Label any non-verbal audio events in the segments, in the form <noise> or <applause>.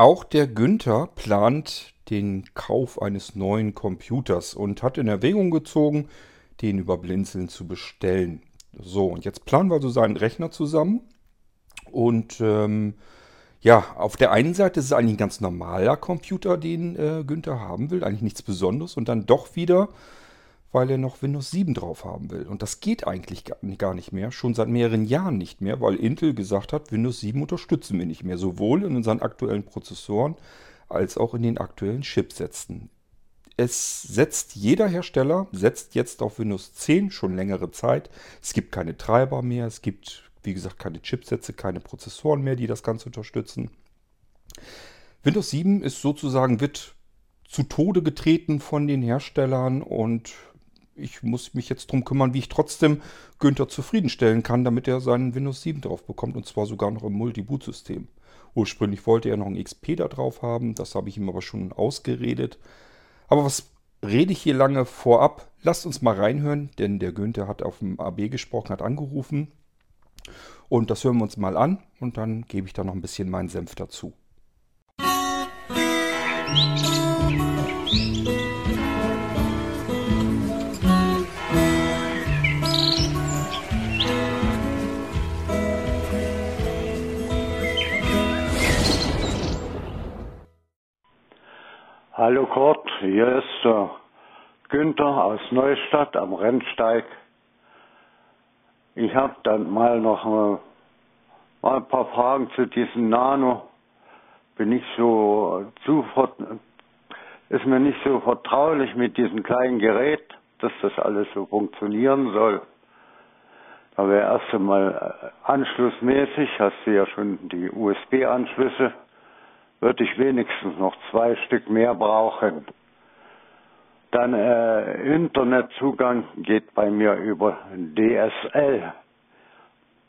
Auch der Günther plant den Kauf eines neuen Computers und hat in Erwägung gezogen, den über Blinzeln zu bestellen. So, und jetzt planen wir so seinen Rechner zusammen. Und ähm, ja, auf der einen Seite ist es eigentlich ein ganz normaler Computer, den äh, Günther haben will, eigentlich nichts Besonderes. Und dann doch wieder, weil er noch Windows 7 drauf haben will. Und das geht eigentlich gar nicht mehr, schon seit mehreren Jahren nicht mehr, weil Intel gesagt hat, Windows 7 unterstützen wir nicht mehr, sowohl in unseren aktuellen Prozessoren als auch in den aktuellen Chipsätzen. Es setzt jeder Hersteller, setzt jetzt auf Windows 10 schon längere Zeit. Es gibt keine Treiber mehr, es gibt, wie gesagt, keine Chipsätze, keine Prozessoren mehr, die das Ganze unterstützen. Windows 7 ist sozusagen, wird zu Tode getreten von den Herstellern und ich muss mich jetzt darum kümmern, wie ich trotzdem Günther zufriedenstellen kann, damit er seinen Windows 7 drauf bekommt und zwar sogar noch im Multi-Boot-System. Ursprünglich wollte er noch ein XP da drauf haben, das habe ich ihm aber schon ausgeredet. Aber was rede ich hier lange vorab? Lasst uns mal reinhören, denn der Günther hat auf dem AB gesprochen, hat angerufen. Und das hören wir uns mal an und dann gebe ich da noch ein bisschen meinen Senf dazu. Musik Hallo Kurt, hier ist äh, Günther aus Neustadt am Rennsteig. Ich habe dann mal noch äh, mal ein paar Fragen zu diesem Nano. Bin ich so zu ist mir nicht so vertraulich mit diesem kleinen Gerät, dass das alles so funktionieren soll. Wäre erst einmal äh, anschlussmäßig, hast du ja schon die USB-Anschlüsse würde ich wenigstens noch zwei Stück mehr brauchen. Dann äh, Internetzugang geht bei mir über DSL.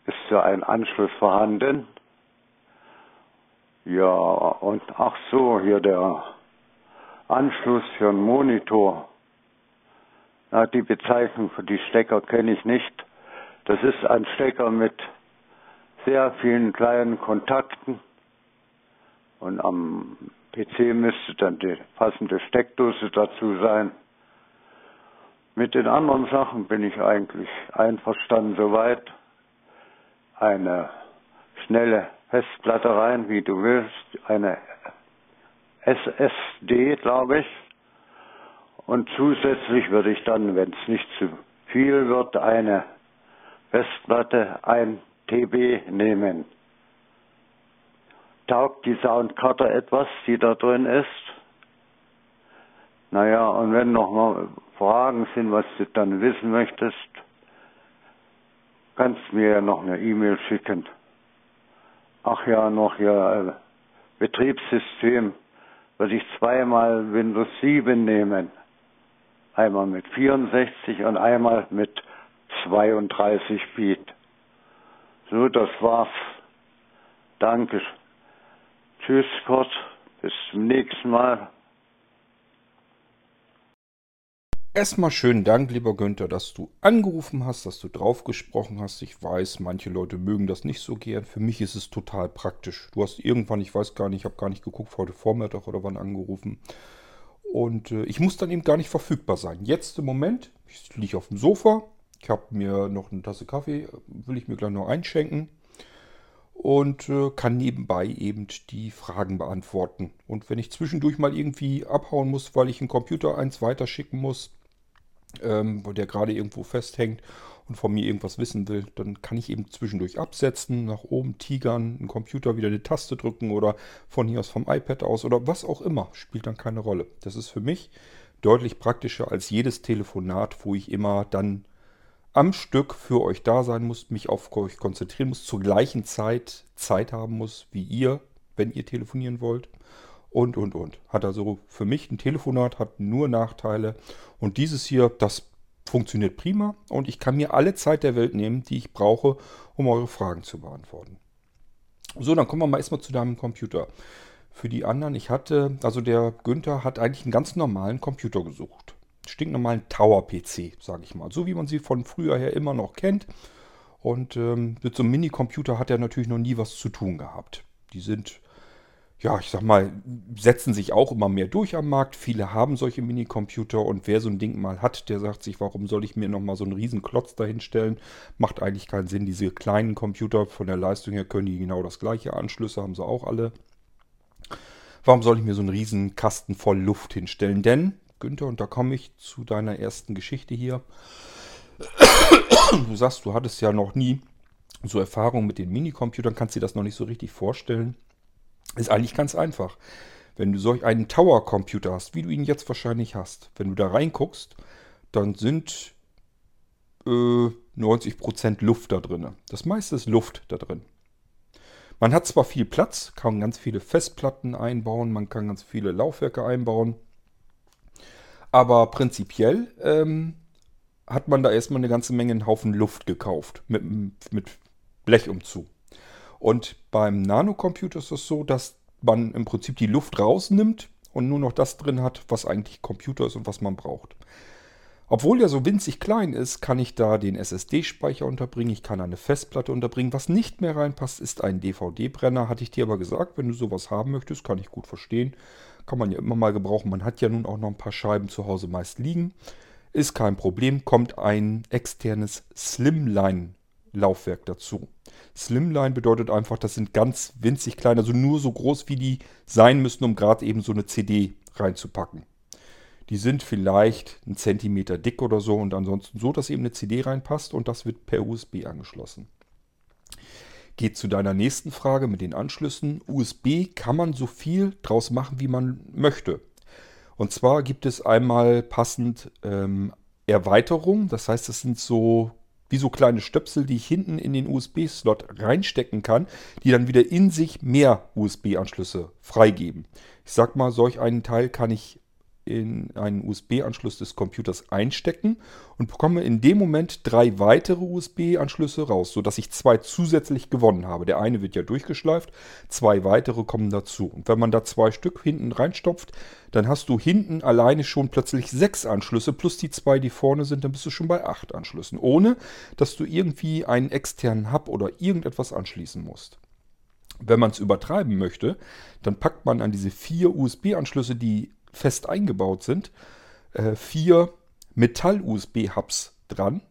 Ist ja ein Anschluss vorhanden. Ja, und ach so, hier der Anschluss für einen Monitor. Na, die Bezeichnung für die Stecker kenne ich nicht. Das ist ein Stecker mit sehr vielen kleinen Kontakten und am PC müsste dann die passende Steckdose dazu sein. Mit den anderen Sachen bin ich eigentlich einverstanden soweit. Eine schnelle Festplatte rein, wie du willst, eine SSD, glaube ich. Und zusätzlich würde ich dann, wenn es nicht zu viel wird, eine Festplatte, ein TB nehmen. Taugt die Soundkarte etwas, die da drin ist? Naja, und wenn noch mal Fragen sind, was du dann wissen möchtest, kannst du mir ja noch eine E-Mail schicken. Ach ja, noch ja, äh, Betriebssystem würde ich zweimal Windows 7 nehmen. Einmal mit 64 und einmal mit 32 Bit. So, das war's. Danke. Tschüss Gott, bis zum nächsten Mal. Erstmal schönen Dank, lieber Günther, dass du angerufen hast, dass du drauf gesprochen hast. Ich weiß, manche Leute mögen das nicht so gern. Für mich ist es total praktisch. Du hast irgendwann, ich weiß gar nicht, ich habe gar nicht geguckt, heute Vormittag oder wann angerufen. Und äh, ich muss dann eben gar nicht verfügbar sein. Jetzt im Moment, ich liege auf dem Sofa. Ich habe mir noch eine Tasse Kaffee, will ich mir gleich noch einschenken und äh, kann nebenbei eben die Fragen beantworten. Und wenn ich zwischendurch mal irgendwie abhauen muss, weil ich einen Computer eins weiterschicken muss, ähm, der gerade irgendwo festhängt und von mir irgendwas wissen will, dann kann ich eben zwischendurch absetzen, nach oben tigern, einen Computer wieder eine Taste drücken oder von hier aus vom iPad aus oder was auch immer, spielt dann keine Rolle. Das ist für mich deutlich praktischer als jedes Telefonat, wo ich immer dann am Stück für euch da sein muss, mich auf euch konzentrieren muss, zur gleichen Zeit Zeit haben muss wie ihr, wenn ihr telefonieren wollt. Und, und, und. Hat also für mich ein Telefonat, hat nur Nachteile. Und dieses hier, das funktioniert prima. Und ich kann mir alle Zeit der Welt nehmen, die ich brauche, um eure Fragen zu beantworten. So, dann kommen wir mal erstmal zu deinem Computer. Für die anderen, ich hatte, also der Günther hat eigentlich einen ganz normalen Computer gesucht stinknormalen Tower-PC, sage ich mal. So wie man sie von früher her immer noch kennt. Und ähm, mit so einem Minicomputer hat er natürlich noch nie was zu tun gehabt. Die sind, ja, ich sag mal, setzen sich auch immer mehr durch am Markt. Viele haben solche Minicomputer und wer so ein Ding mal hat, der sagt sich, warum soll ich mir nochmal so einen riesen Klotz dahinstellen? Macht eigentlich keinen Sinn. Diese kleinen Computer von der Leistung her können die genau das gleiche. Anschlüsse haben sie auch alle. Warum soll ich mir so einen riesen Kasten voll Luft hinstellen? Denn, Günther, und da komme ich zu deiner ersten Geschichte hier. Du sagst, du hattest ja noch nie so Erfahrung mit den Minicomputern, kannst dir das noch nicht so richtig vorstellen. Ist eigentlich ganz einfach. Wenn du solch einen Tower-Computer hast, wie du ihn jetzt wahrscheinlich hast, wenn du da reinguckst, dann sind äh, 90% Luft da drin. Das meiste ist Luft da drin. Man hat zwar viel Platz, kann ganz viele Festplatten einbauen, man kann ganz viele Laufwerke einbauen, aber prinzipiell ähm, hat man da erstmal eine ganze Menge einen Haufen Luft gekauft mit, mit Blechumzug. Und beim Nanocomputer ist es so, dass man im Prinzip die Luft rausnimmt und nur noch das drin hat, was eigentlich Computer ist und was man braucht. Obwohl der so winzig klein ist, kann ich da den SSD-Speicher unterbringen, ich kann eine Festplatte unterbringen. Was nicht mehr reinpasst, ist ein DVD-Brenner. Hatte ich dir aber gesagt, wenn du sowas haben möchtest, kann ich gut verstehen. Kann man ja immer mal gebrauchen. Man hat ja nun auch noch ein paar Scheiben zu Hause meist liegen. Ist kein Problem, kommt ein externes Slimline-Laufwerk dazu. Slimline bedeutet einfach, das sind ganz winzig klein, also nur so groß, wie die sein müssen, um gerade eben so eine CD reinzupacken. Die sind vielleicht einen Zentimeter dick oder so und ansonsten so, dass eben eine CD reinpasst und das wird per USB angeschlossen. Geht zu deiner nächsten Frage mit den Anschlüssen. USB kann man so viel draus machen, wie man möchte. Und zwar gibt es einmal passend ähm, Erweiterungen, das heißt, das sind so wie so kleine Stöpsel, die ich hinten in den USB-Slot reinstecken kann, die dann wieder in sich mehr USB-Anschlüsse freigeben. Ich sag mal, solch einen Teil kann ich in einen USB-Anschluss des Computers einstecken und bekomme in dem Moment drei weitere USB-Anschlüsse raus, sodass ich zwei zusätzlich gewonnen habe. Der eine wird ja durchgeschleift, zwei weitere kommen dazu. Und wenn man da zwei Stück hinten reinstopft, dann hast du hinten alleine schon plötzlich sechs Anschlüsse plus die zwei, die vorne sind, dann bist du schon bei acht Anschlüssen, ohne dass du irgendwie einen externen Hub oder irgendetwas anschließen musst. Wenn man es übertreiben möchte, dann packt man an diese vier USB-Anschlüsse, die fest eingebaut sind, äh, vier Metall-USB-Hubs dran.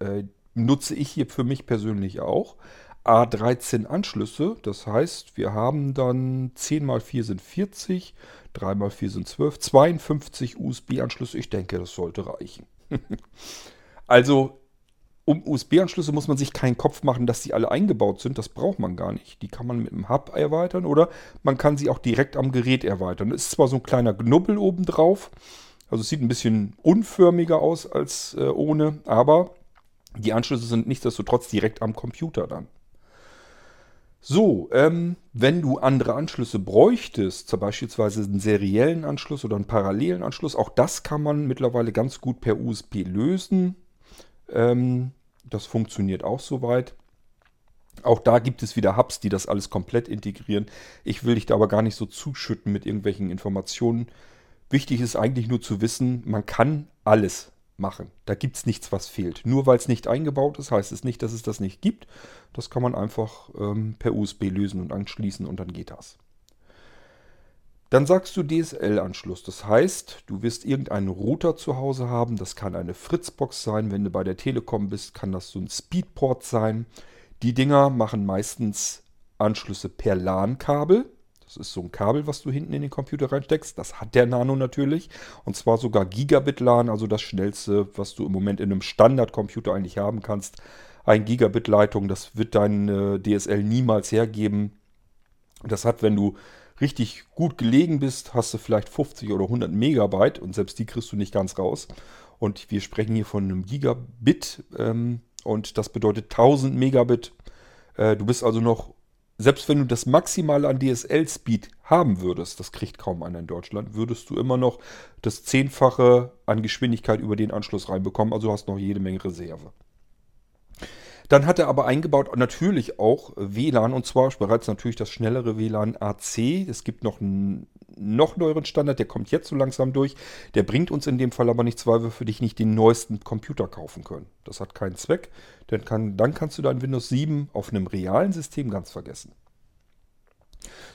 Äh, nutze ich hier für mich persönlich auch. A13 Anschlüsse, das heißt, wir haben dann 10 mal 4 sind 40, 3 mal 4 sind 12, 52 USB-Anschlüsse. Ich denke, das sollte reichen. <laughs> also um USB-Anschlüsse muss man sich keinen Kopf machen, dass sie alle eingebaut sind. Das braucht man gar nicht. Die kann man mit einem Hub erweitern oder man kann sie auch direkt am Gerät erweitern. Es ist zwar so ein kleiner Knubbel oben drauf, also es sieht ein bisschen unförmiger aus als äh, ohne, aber die Anschlüsse sind nichtsdestotrotz direkt am Computer dann. So, ähm, wenn du andere Anschlüsse bräuchtest, zum beispielsweise einen seriellen Anschluss oder einen parallelen Anschluss, auch das kann man mittlerweile ganz gut per USB lösen. Ähm, das funktioniert auch soweit. Auch da gibt es wieder Hubs, die das alles komplett integrieren. Ich will dich da aber gar nicht so zuschütten mit irgendwelchen Informationen. Wichtig ist eigentlich nur zu wissen, man kann alles machen. Da gibt es nichts, was fehlt. Nur weil es nicht eingebaut ist, heißt es nicht, dass es das nicht gibt. Das kann man einfach ähm, per USB lösen und anschließen und dann geht das. Dann sagst du DSL-Anschluss. Das heißt, du wirst irgendeinen Router zu Hause haben. Das kann eine Fritzbox sein. Wenn du bei der Telekom bist, kann das so ein Speedport sein. Die Dinger machen meistens Anschlüsse per LAN-Kabel. Das ist so ein Kabel, was du hinten in den Computer reinsteckst. Das hat der Nano natürlich. Und zwar sogar Gigabit-LAN, also das schnellste, was du im Moment in einem Standardcomputer eigentlich haben kannst. Ein Gigabit-Leitung, das wird dein DSL niemals hergeben. Das hat, wenn du richtig gut gelegen bist, hast du vielleicht 50 oder 100 Megabyte und selbst die kriegst du nicht ganz raus. Und wir sprechen hier von einem Gigabit ähm, und das bedeutet 1000 Megabit. Äh, du bist also noch, selbst wenn du das Maximale an DSL-Speed haben würdest, das kriegt kaum einer in Deutschland, würdest du immer noch das Zehnfache an Geschwindigkeit über den Anschluss reinbekommen. Also hast noch jede Menge Reserve. Dann hat er aber eingebaut natürlich auch WLAN und zwar bereits natürlich das schnellere WLAN AC. Es gibt noch einen noch neueren Standard, der kommt jetzt so langsam durch. Der bringt uns in dem Fall aber nichts, weil wir für dich nicht den neuesten Computer kaufen können. Das hat keinen Zweck, denn kann, dann kannst du dein Windows 7 auf einem realen System ganz vergessen.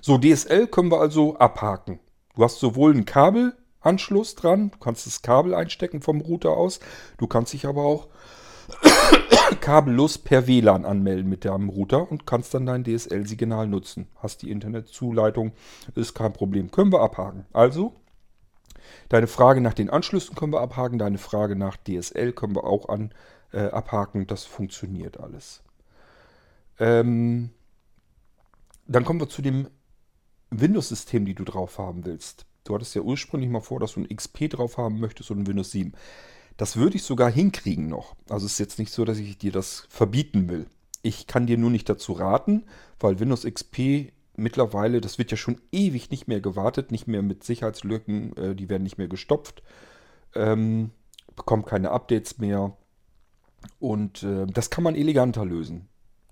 So, DSL können wir also abhaken. Du hast sowohl einen Kabelanschluss dran, du kannst das Kabel einstecken vom Router aus, du kannst dich aber auch kabellos per WLAN anmelden mit deinem Router und kannst dann dein DSL-Signal nutzen. Hast die Internetzuleitung, ist kein Problem. Können wir abhaken. Also, deine Frage nach den Anschlüssen können wir abhaken, deine Frage nach DSL können wir auch an, äh, abhaken. Das funktioniert alles. Ähm, dann kommen wir zu dem Windows-System, die du drauf haben willst. Du hattest ja ursprünglich mal vor, dass du ein XP drauf haben möchtest und ein Windows 7. Das würde ich sogar hinkriegen noch. Also es ist jetzt nicht so, dass ich dir das verbieten will. Ich kann dir nur nicht dazu raten, weil Windows XP mittlerweile, das wird ja schon ewig nicht mehr gewartet, nicht mehr mit Sicherheitslücken, äh, die werden nicht mehr gestopft, ähm, bekommt keine Updates mehr. Und äh, das kann man eleganter lösen.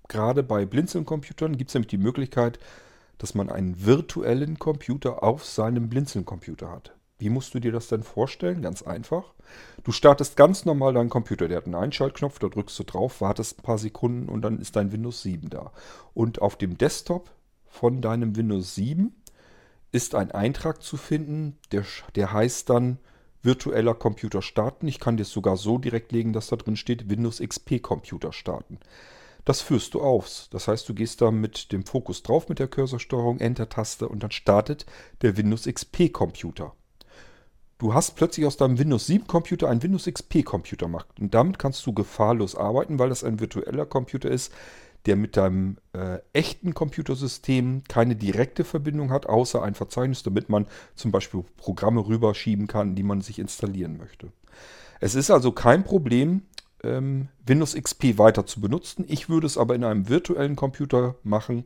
Gerade bei Blinzeln-Computern gibt es nämlich die Möglichkeit, dass man einen virtuellen Computer auf seinem Blinzeln-Computer hat. Wie musst du dir das denn vorstellen? Ganz einfach. Du startest ganz normal deinen Computer. Der hat einen Einschaltknopf, da drückst du drauf, wartest ein paar Sekunden und dann ist dein Windows 7 da. Und auf dem Desktop von deinem Windows 7 ist ein Eintrag zu finden, der, der heißt dann virtueller Computer starten. Ich kann dir es sogar so direkt legen, dass da drin steht Windows XP Computer starten. Das führst du aus. Das heißt, du gehst da mit dem Fokus drauf mit der Cursorsteuerung, Enter-Taste und dann startet der Windows XP Computer. Du hast plötzlich aus deinem Windows 7 Computer einen Windows XP Computer gemacht. Und damit kannst du gefahrlos arbeiten, weil das ein virtueller Computer ist, der mit deinem äh, echten Computersystem keine direkte Verbindung hat, außer ein Verzeichnis, damit man zum Beispiel Programme rüberschieben kann, die man sich installieren möchte. Es ist also kein Problem, ähm, Windows XP weiter zu benutzen. Ich würde es aber in einem virtuellen Computer machen,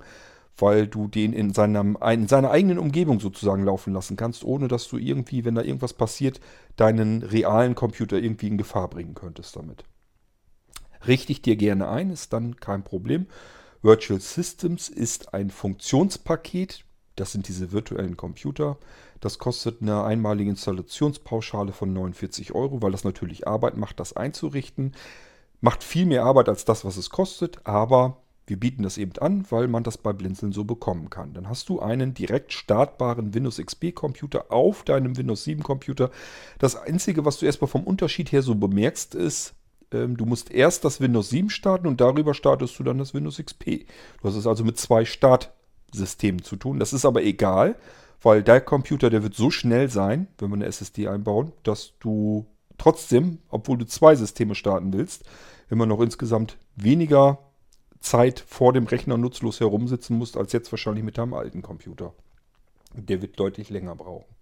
weil du den in, seinem, in seiner eigenen Umgebung sozusagen laufen lassen kannst, ohne dass du irgendwie, wenn da irgendwas passiert, deinen realen Computer irgendwie in Gefahr bringen könntest damit. Richte ich dir gerne ein, ist dann kein Problem. Virtual Systems ist ein Funktionspaket. Das sind diese virtuellen Computer. Das kostet eine einmalige Installationspauschale von 49 Euro, weil das natürlich Arbeit macht, das einzurichten. Macht viel mehr Arbeit als das, was es kostet, aber wir bieten das eben an, weil man das bei Blinzeln so bekommen kann. Dann hast du einen direkt startbaren Windows XP Computer auf deinem Windows 7 Computer. Das Einzige, was du erstmal vom Unterschied her so bemerkst, ist, ähm, du musst erst das Windows 7 starten und darüber startest du dann das Windows XP. Du hast es also mit zwei Startsystemen zu tun. Das ist aber egal, weil der Computer, der wird so schnell sein, wenn wir eine SSD einbauen, dass du trotzdem, obwohl du zwei Systeme starten willst, immer noch insgesamt weniger Zeit vor dem Rechner nutzlos herumsitzen musst, als jetzt wahrscheinlich mit deinem alten Computer. Der wird deutlich länger brauchen.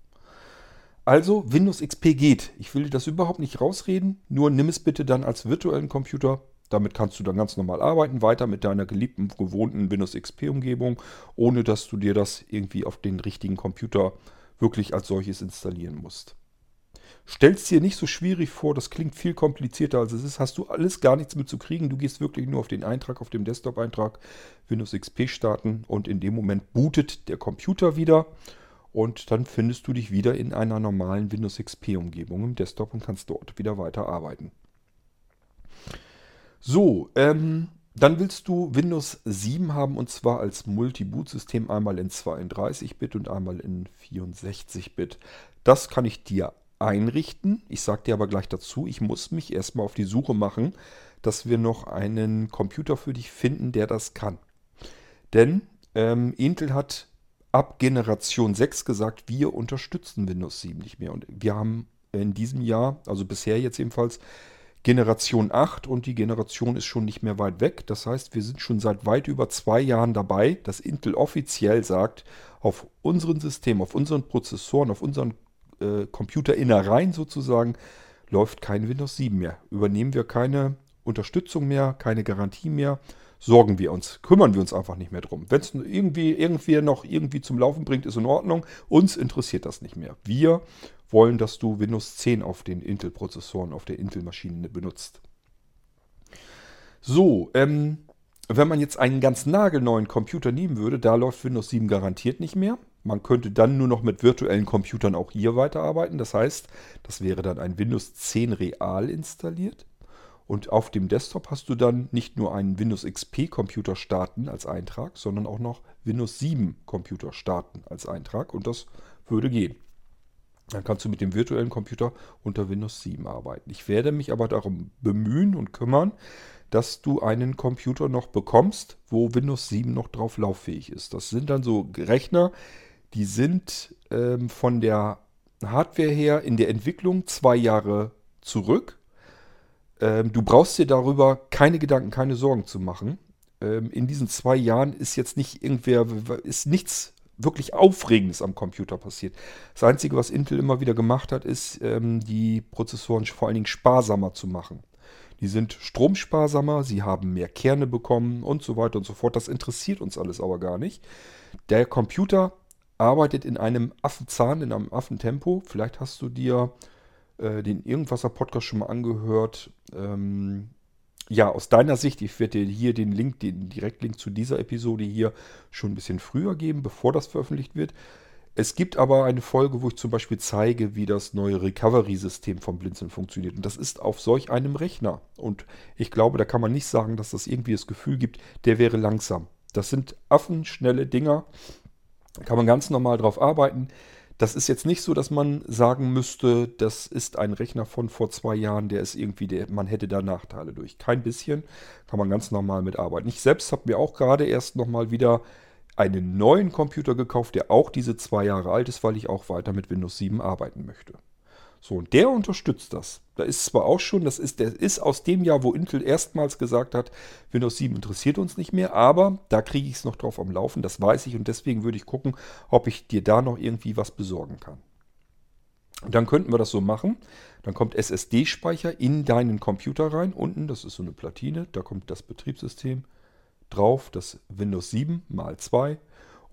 Also, Windows XP geht. Ich will dir das überhaupt nicht rausreden, nur nimm es bitte dann als virtuellen Computer. Damit kannst du dann ganz normal arbeiten, weiter mit deiner geliebten, gewohnten Windows XP-Umgebung, ohne dass du dir das irgendwie auf den richtigen Computer wirklich als solches installieren musst. Stellst dir nicht so schwierig vor, das klingt viel komplizierter als es ist, hast du alles gar nichts mit zu kriegen. Du gehst wirklich nur auf den Eintrag, auf dem Desktop-Eintrag, Windows XP starten und in dem Moment bootet der Computer wieder und dann findest du dich wieder in einer normalen Windows XP-Umgebung im Desktop und kannst dort wieder weiter arbeiten. So, ähm, dann willst du Windows 7 haben und zwar als Multi-Boot-System einmal in 32-Bit und einmal in 64-Bit. Das kann ich dir einrichten. Ich sage dir aber gleich dazu, ich muss mich erstmal auf die Suche machen, dass wir noch einen Computer für dich finden, der das kann. Denn ähm, Intel hat ab Generation 6 gesagt, wir unterstützen Windows 7 nicht mehr. Und wir haben in diesem Jahr, also bisher jetzt ebenfalls, Generation 8 und die Generation ist schon nicht mehr weit weg. Das heißt, wir sind schon seit weit über zwei Jahren dabei, dass Intel offiziell sagt, auf unseren Systemen, auf unseren Prozessoren, auf unseren äh, Computerinnereien sozusagen läuft kein Windows 7 mehr. Übernehmen wir keine Unterstützung mehr, keine Garantie mehr, sorgen wir uns, kümmern wir uns einfach nicht mehr drum. Wenn es irgendwie, irgendwie noch irgendwie zum Laufen bringt, ist in Ordnung. Uns interessiert das nicht mehr. Wir wollen, dass du Windows 10 auf den Intel-Prozessoren, auf der Intel-Maschine benutzt. So, ähm, wenn man jetzt einen ganz nagelneuen Computer nehmen würde, da läuft Windows 7 garantiert nicht mehr. Man könnte dann nur noch mit virtuellen Computern auch hier weiterarbeiten. Das heißt, das wäre dann ein Windows 10 Real installiert. Und auf dem Desktop hast du dann nicht nur einen Windows XP Computer starten als Eintrag, sondern auch noch Windows 7 Computer starten als Eintrag. Und das würde gehen. Dann kannst du mit dem virtuellen Computer unter Windows 7 arbeiten. Ich werde mich aber darum bemühen und kümmern, dass du einen Computer noch bekommst, wo Windows 7 noch drauf lauffähig ist. Das sind dann so Rechner, die sind ähm, von der Hardware her in der Entwicklung zwei Jahre zurück. Ähm, du brauchst dir darüber keine Gedanken, keine Sorgen zu machen. Ähm, in diesen zwei Jahren ist jetzt nicht irgendwer, ist nichts wirklich Aufregendes am Computer passiert. Das Einzige, was Intel immer wieder gemacht hat, ist, ähm, die Prozessoren vor allen Dingen sparsamer zu machen. Die sind stromsparsamer, sie haben mehr Kerne bekommen und so weiter und so fort. Das interessiert uns alles aber gar nicht. Der Computer arbeitet in einem Affenzahn, in einem Affentempo. Vielleicht hast du dir äh, den Irgendwasser-Podcast schon mal angehört. Ähm, ja, aus deiner Sicht, ich werde dir hier den Link, den Direktlink zu dieser Episode hier schon ein bisschen früher geben, bevor das veröffentlicht wird. Es gibt aber eine Folge, wo ich zum Beispiel zeige, wie das neue Recovery-System von Blinzeln funktioniert. Und das ist auf solch einem Rechner. Und ich glaube, da kann man nicht sagen, dass das irgendwie das Gefühl gibt, der wäre langsam. Das sind affenschnelle Dinger. Kann man ganz normal drauf arbeiten. Das ist jetzt nicht so, dass man sagen müsste, das ist ein Rechner von vor zwei Jahren, der ist irgendwie, der, man hätte da Nachteile durch. Kein bisschen, kann man ganz normal mitarbeiten. Ich selbst habe mir auch gerade erst nochmal wieder einen neuen Computer gekauft, der auch diese zwei Jahre alt ist, weil ich auch weiter mit Windows 7 arbeiten möchte. So, und der unterstützt das. Da ist zwar auch schon, das ist, der ist aus dem Jahr, wo Intel erstmals gesagt hat, Windows 7 interessiert uns nicht mehr, aber da kriege ich es noch drauf am Laufen, das weiß ich und deswegen würde ich gucken, ob ich dir da noch irgendwie was besorgen kann. Und dann könnten wir das so machen. Dann kommt SSD-Speicher in deinen Computer rein. Unten, das ist so eine Platine, da kommt das Betriebssystem drauf, das Windows 7 mal 2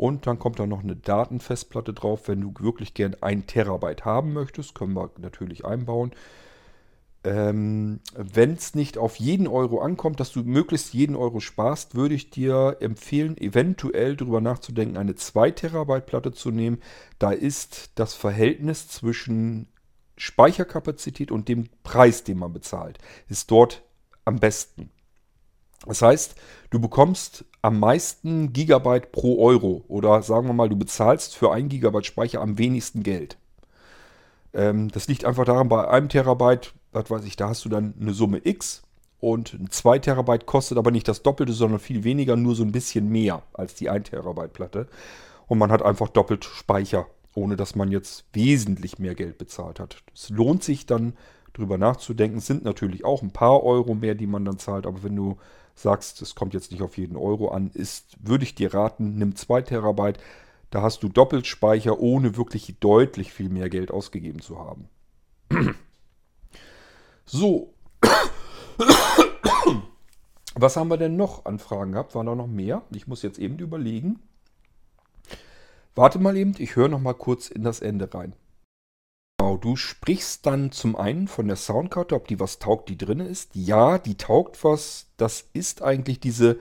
und dann kommt da noch eine Datenfestplatte drauf. Wenn du wirklich gern ein Terabyte haben möchtest, können wir natürlich einbauen. Ähm, Wenn es nicht auf jeden Euro ankommt, dass du möglichst jeden Euro sparst, würde ich dir empfehlen, eventuell darüber nachzudenken, eine 2 Terabyte Platte zu nehmen. Da ist das Verhältnis zwischen Speicherkapazität und dem Preis, den man bezahlt, ist dort am besten. Das heißt, du bekommst am meisten Gigabyte pro Euro oder sagen wir mal, du bezahlst für ein Gigabyte Speicher am wenigsten Geld. Ähm, das liegt einfach daran, bei einem Terabyte, was weiß ich, da hast du dann eine Summe X und ein 2 Terabyte kostet aber nicht das Doppelte, sondern viel weniger, nur so ein bisschen mehr als die 1 Terabyte Platte. Und man hat einfach doppelt Speicher, ohne dass man jetzt wesentlich mehr Geld bezahlt hat. Es lohnt sich dann drüber nachzudenken. Es sind natürlich auch ein paar Euro mehr, die man dann zahlt, aber wenn du sagst, es kommt jetzt nicht auf jeden Euro an, ist, würde ich dir raten, nimm 2 Terabyte. Da hast du doppelt Speicher, ohne wirklich deutlich viel mehr Geld ausgegeben zu haben. <clears throat> So. <clears throat> Was haben wir denn noch an Fragen gehabt? Waren da noch mehr? Ich muss jetzt eben überlegen. Warte mal eben, ich höre noch mal kurz in das Ende rein. Genau, du sprichst dann zum einen von der Soundkarte, ob die was taugt, die drin ist. Ja, die taugt was. Das ist eigentlich diese,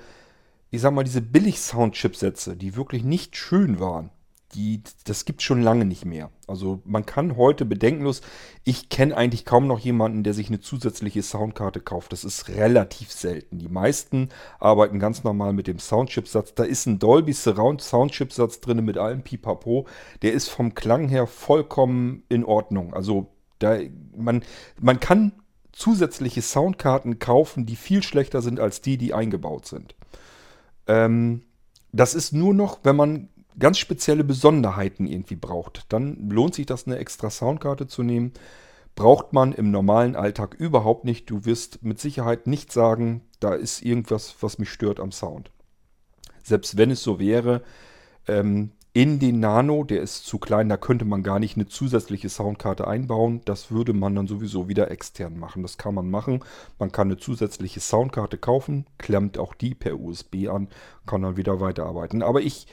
ich sag mal, diese Billig-Sound-Chipsätze, die wirklich nicht schön waren die, das gibt schon lange nicht mehr. Also man kann heute bedenkenlos, ich kenne eigentlich kaum noch jemanden, der sich eine zusätzliche Soundkarte kauft. Das ist relativ selten. Die meisten arbeiten ganz normal mit dem Soundchipsatz. Da ist ein Dolby Surround Soundchipsatz drin mit allem Pipapo. Der ist vom Klang her vollkommen in Ordnung. Also da, man, man kann zusätzliche Soundkarten kaufen, die viel schlechter sind als die, die eingebaut sind. Ähm, das ist nur noch, wenn man ganz spezielle Besonderheiten irgendwie braucht, dann lohnt sich das, eine extra Soundkarte zu nehmen. Braucht man im normalen Alltag überhaupt nicht. Du wirst mit Sicherheit nicht sagen, da ist irgendwas, was mich stört am Sound. Selbst wenn es so wäre, ähm, in den Nano, der ist zu klein, da könnte man gar nicht eine zusätzliche Soundkarte einbauen. Das würde man dann sowieso wieder extern machen. Das kann man machen. Man kann eine zusätzliche Soundkarte kaufen, klemmt auch die per USB an, kann dann wieder weiterarbeiten. Aber ich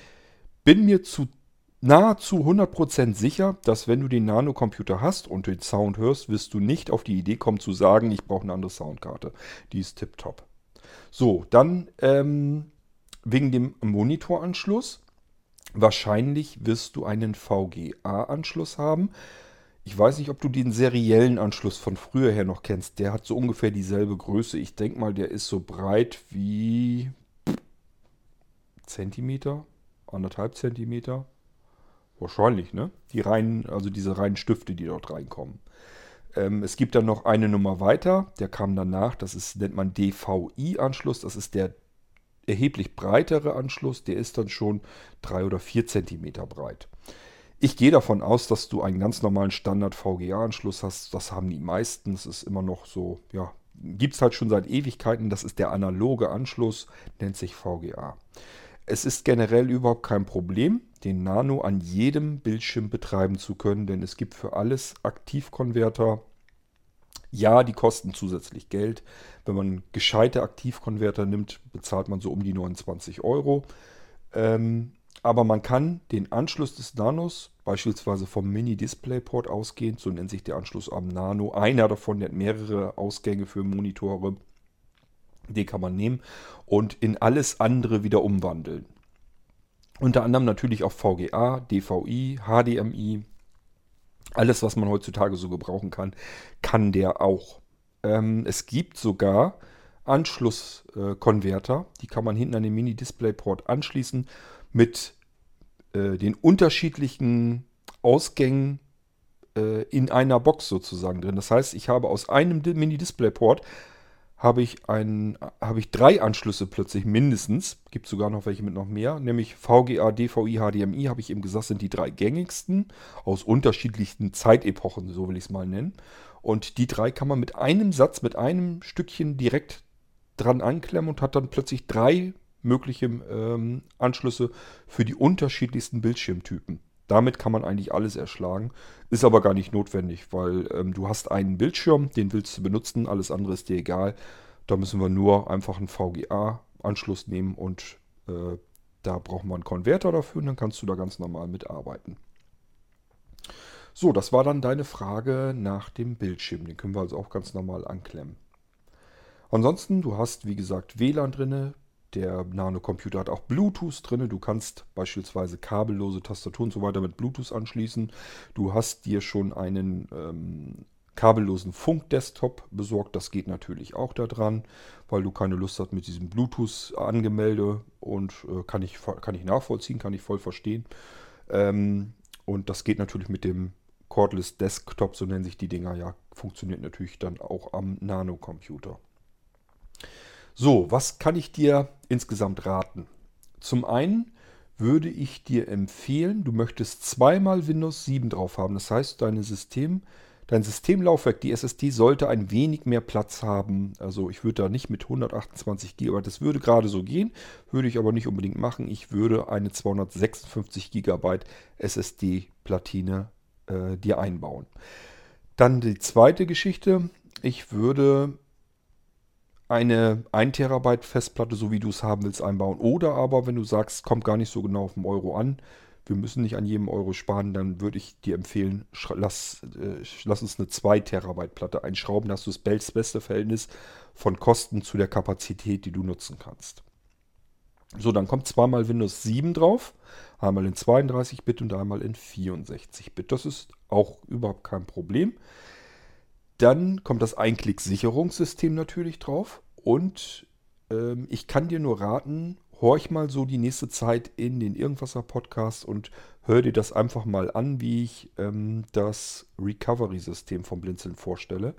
bin mir zu nahezu 100% sicher, dass wenn du den Nano-Computer hast und den Sound hörst, wirst du nicht auf die Idee kommen zu sagen, ich brauche eine andere Soundkarte. Die ist tipptopp. So, dann ähm, wegen dem Monitoranschluss. Wahrscheinlich wirst du einen VGA-Anschluss haben. Ich weiß nicht, ob du den seriellen Anschluss von früher her noch kennst. Der hat so ungefähr dieselbe Größe. Ich denke mal, der ist so breit wie Zentimeter, anderthalb Zentimeter. Wahrscheinlich, ne? Die reinen, also diese reinen Stifte, die dort reinkommen. Ähm, es gibt dann noch eine Nummer weiter, der kam danach, das ist, nennt man DVI-Anschluss, das ist der erheblich breitere Anschluss, der ist dann schon drei oder vier Zentimeter breit. Ich gehe davon aus, dass du einen ganz normalen Standard-VGA-Anschluss hast. Das haben die meisten. Es ist immer noch so, ja, gibt es halt schon seit Ewigkeiten. Das ist der analoge Anschluss, nennt sich VGA. Es ist generell überhaupt kein Problem, den Nano an jedem Bildschirm betreiben zu können, denn es gibt für alles Aktivkonverter. Ja, die kosten zusätzlich Geld. Wenn man gescheite Aktivkonverter nimmt, bezahlt man so um die 29 Euro. Ähm, aber man kann den Anschluss des Nanos, beispielsweise vom Mini-Displayport ausgehend, so nennt sich der Anschluss am Nano, einer davon, der hat mehrere Ausgänge für Monitore, den kann man nehmen und in alles andere wieder umwandeln. Unter anderem natürlich auch VGA, DVI, HDMI. Alles, was man heutzutage so gebrauchen kann, kann der auch. Ähm, es gibt sogar Anschlusskonverter, äh, die kann man hinten an den Mini-Displayport anschließen mit äh, den unterschiedlichen Ausgängen äh, in einer Box sozusagen drin. Das heißt, ich habe aus einem Mini-Displayport habe ich, ein, habe ich drei Anschlüsse plötzlich mindestens. Gibt sogar noch welche mit noch mehr. Nämlich VGA, DVI, HDMI, habe ich eben gesagt, sind die drei gängigsten aus unterschiedlichsten Zeitepochen, so will ich es mal nennen. Und die drei kann man mit einem Satz, mit einem Stückchen direkt dran anklemmen und hat dann plötzlich drei mögliche ähm, Anschlüsse für die unterschiedlichsten Bildschirmtypen. Damit kann man eigentlich alles erschlagen. Ist aber gar nicht notwendig, weil ähm, du hast einen Bildschirm, den willst du benutzen, alles andere ist dir egal. Da müssen wir nur einfach einen VGA-Anschluss nehmen und äh, da brauchen wir einen Konverter dafür und dann kannst du da ganz normal mitarbeiten. So, das war dann deine Frage nach dem Bildschirm. Den können wir also auch ganz normal anklemmen. Ansonsten, du hast wie gesagt WLAN drin, der Nano-Computer hat auch Bluetooth drin. Du kannst beispielsweise kabellose Tastaturen und so weiter mit Bluetooth anschließen. Du hast dir schon einen ähm, kabellosen Funk-Desktop besorgt. Das geht natürlich auch da dran, weil du keine Lust hast mit diesem Bluetooth-Angemelde und äh, kann, ich, kann ich nachvollziehen, kann ich voll verstehen. Ähm, und das geht natürlich mit dem Cordless Desktop, so nennen sich die Dinger ja, funktioniert natürlich dann auch am Nano-Computer. So, was kann ich dir insgesamt raten? Zum einen würde ich dir empfehlen, du möchtest zweimal Windows 7 drauf haben. Das heißt, deine System, dein Systemlaufwerk, die SSD, sollte ein wenig mehr Platz haben. Also ich würde da nicht mit 128 GB, das würde gerade so gehen, würde ich aber nicht unbedingt machen. Ich würde eine 256 GB SSD-Platine äh, dir einbauen. Dann die zweite Geschichte. Ich würde eine 1 Terabyte Festplatte, so wie du es haben willst, einbauen. Oder aber, wenn du sagst, kommt gar nicht so genau auf den Euro an, wir müssen nicht an jedem Euro sparen, dann würde ich dir empfehlen, lass, äh, lass uns eine 2 Terabyte Platte einschrauben. Da hast du das beste Verhältnis von Kosten zu der Kapazität, die du nutzen kannst. So, dann kommt zweimal Windows 7 drauf. Einmal in 32-Bit und einmal in 64-Bit. Das ist auch überhaupt kein Problem. Dann kommt das Einklick-Sicherungssystem natürlich drauf. Und ähm, ich kann dir nur raten, horch mal so die nächste Zeit in den Irgendwasser-Podcast und hör dir das einfach mal an, wie ich ähm, das Recovery-System vom Blinzeln vorstelle.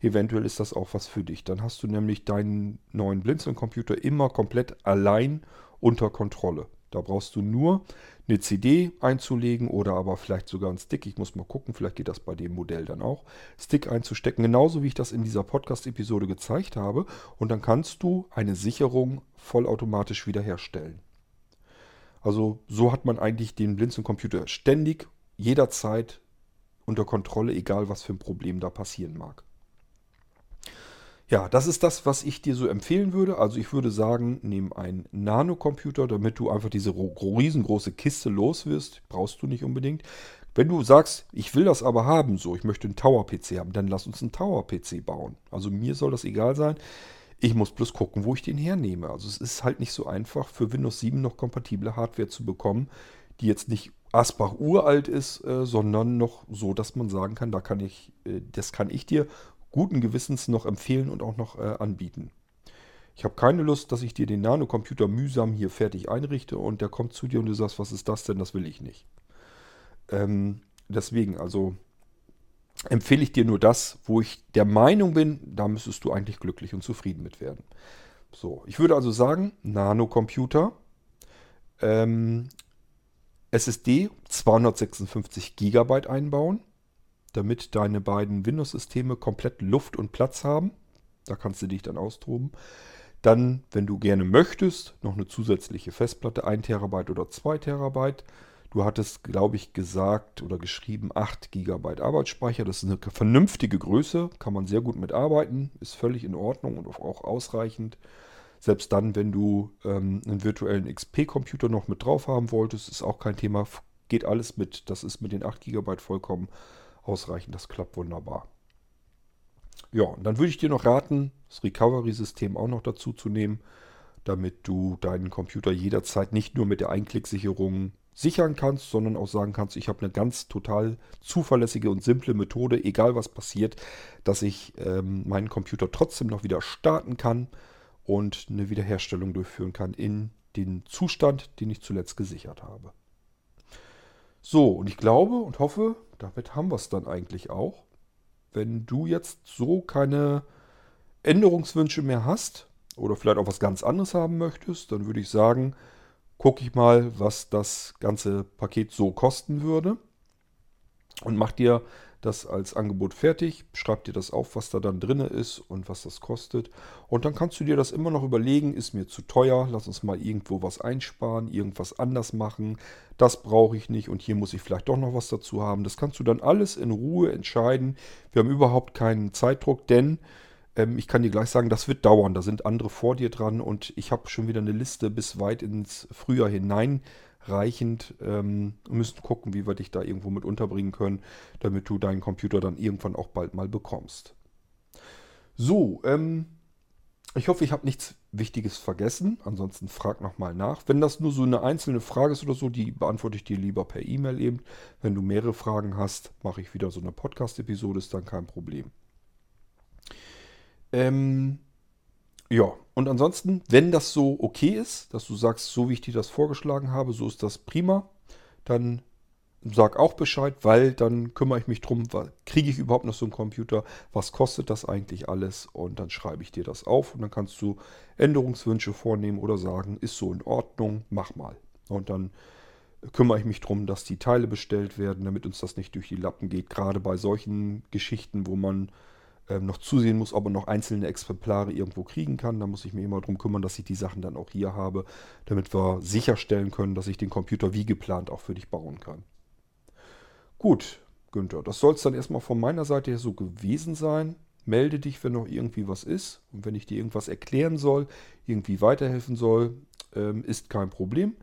Eventuell ist das auch was für dich. Dann hast du nämlich deinen neuen Blinzeln-Computer immer komplett allein unter Kontrolle. Da brauchst du nur eine CD einzulegen oder aber vielleicht sogar einen Stick. Ich muss mal gucken, vielleicht geht das bei dem Modell dann auch. Stick einzustecken, genauso wie ich das in dieser Podcast-Episode gezeigt habe. Und dann kannst du eine Sicherung vollautomatisch wiederherstellen. Also so hat man eigentlich den Blinzeln-Computer ständig, jederzeit unter Kontrolle, egal was für ein Problem da passieren mag. Ja, das ist das, was ich dir so empfehlen würde. Also ich würde sagen, nimm einen Nano-Computer, damit du einfach diese riesengroße Kiste los wirst. Brauchst du nicht unbedingt. Wenn du sagst, ich will das aber haben, so, ich möchte einen Tower-PC haben, dann lass uns einen Tower-PC bauen. Also mir soll das egal sein. Ich muss bloß gucken, wo ich den hernehme. Also es ist halt nicht so einfach, für Windows 7 noch kompatible Hardware zu bekommen, die jetzt nicht Asbach uralt ist, äh, sondern noch so, dass man sagen kann, da kann ich, äh, das kann ich dir guten Gewissens noch empfehlen und auch noch äh, anbieten. Ich habe keine Lust, dass ich dir den Nanocomputer mühsam hier fertig einrichte und der kommt zu dir und du sagst, was ist das denn? Das will ich nicht. Ähm, deswegen, also empfehle ich dir nur das, wo ich der Meinung bin, da müsstest du eigentlich glücklich und zufrieden mit werden. So, ich würde also sagen, Nanocomputer, ähm, SSD 256 GB einbauen, damit deine beiden Windows-Systeme komplett Luft und Platz haben. Da kannst du dich dann austoben. Dann, wenn du gerne möchtest, noch eine zusätzliche Festplatte, 1 TB oder 2 TB. Du hattest, glaube ich, gesagt oder geschrieben 8 GB Arbeitsspeicher. Das ist eine vernünftige Größe, kann man sehr gut mitarbeiten, ist völlig in Ordnung und auch ausreichend. Selbst dann, wenn du ähm, einen virtuellen XP-Computer noch mit drauf haben wolltest, ist auch kein Thema. Geht alles mit. Das ist mit den 8 GB vollkommen ausreichend. Das klappt wunderbar. Ja, und dann würde ich dir noch raten, das Recovery-System auch noch dazu zu nehmen, damit du deinen Computer jederzeit nicht nur mit der Einklicksicherung sichern kannst, sondern auch sagen kannst, ich habe eine ganz total zuverlässige und simple Methode, egal was passiert, dass ich ähm, meinen Computer trotzdem noch wieder starten kann und eine Wiederherstellung durchführen kann in den Zustand, den ich zuletzt gesichert habe. So, und ich glaube und hoffe, damit haben wir es dann eigentlich auch. Wenn du jetzt so keine Änderungswünsche mehr hast oder vielleicht auch was ganz anderes haben möchtest, dann würde ich sagen, gucke ich mal, was das ganze Paket so kosten würde und mach dir das als Angebot fertig, schreib dir das auf, was da dann drin ist und was das kostet. Und dann kannst du dir das immer noch überlegen, ist mir zu teuer, lass uns mal irgendwo was einsparen, irgendwas anders machen, das brauche ich nicht und hier muss ich vielleicht doch noch was dazu haben. Das kannst du dann alles in Ruhe entscheiden. Wir haben überhaupt keinen Zeitdruck, denn ähm, ich kann dir gleich sagen, das wird dauern. Da sind andere vor dir dran und ich habe schon wieder eine Liste bis weit ins Frühjahr hinein reichend. Ähm, müssen gucken, wie wir dich da irgendwo mit unterbringen können, damit du deinen Computer dann irgendwann auch bald mal bekommst. So, ähm, ich hoffe, ich habe nichts Wichtiges vergessen. Ansonsten frag nochmal nach. Wenn das nur so eine einzelne Frage ist oder so, die beantworte ich dir lieber per E-Mail eben. Wenn du mehrere Fragen hast, mache ich wieder so eine Podcast-Episode, ist dann kein Problem. Ähm, ja, und ansonsten, wenn das so okay ist, dass du sagst, so wie ich dir das vorgeschlagen habe, so ist das prima, dann sag auch Bescheid, weil dann kümmere ich mich drum, kriege ich überhaupt noch so einen Computer, was kostet das eigentlich alles? Und dann schreibe ich dir das auf und dann kannst du Änderungswünsche vornehmen oder sagen, ist so in Ordnung, mach mal. Und dann kümmere ich mich drum, dass die Teile bestellt werden, damit uns das nicht durch die Lappen geht, gerade bei solchen Geschichten, wo man noch zusehen muss, ob er noch einzelne Exemplare irgendwo kriegen kann. Da muss ich mir immer darum kümmern, dass ich die Sachen dann auch hier habe, damit wir sicherstellen können, dass ich den Computer wie geplant auch für dich bauen kann. Gut, Günther, das soll es dann erstmal von meiner Seite her so gewesen sein. Melde dich, wenn noch irgendwie was ist. Und wenn ich dir irgendwas erklären soll, irgendwie weiterhelfen soll, ähm, ist kein Problem.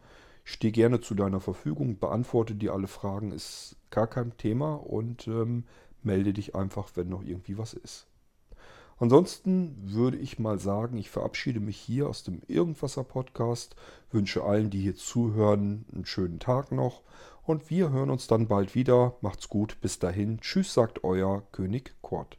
Ich stehe gerne zu deiner Verfügung, beantworte dir alle Fragen, ist gar kein Thema. Und ähm, melde dich einfach, wenn noch irgendwie was ist. Ansonsten würde ich mal sagen, ich verabschiede mich hier aus dem Irgendwasser Podcast, wünsche allen, die hier zuhören, einen schönen Tag noch und wir hören uns dann bald wieder. Macht's gut, bis dahin. Tschüss, sagt euer König Kurt.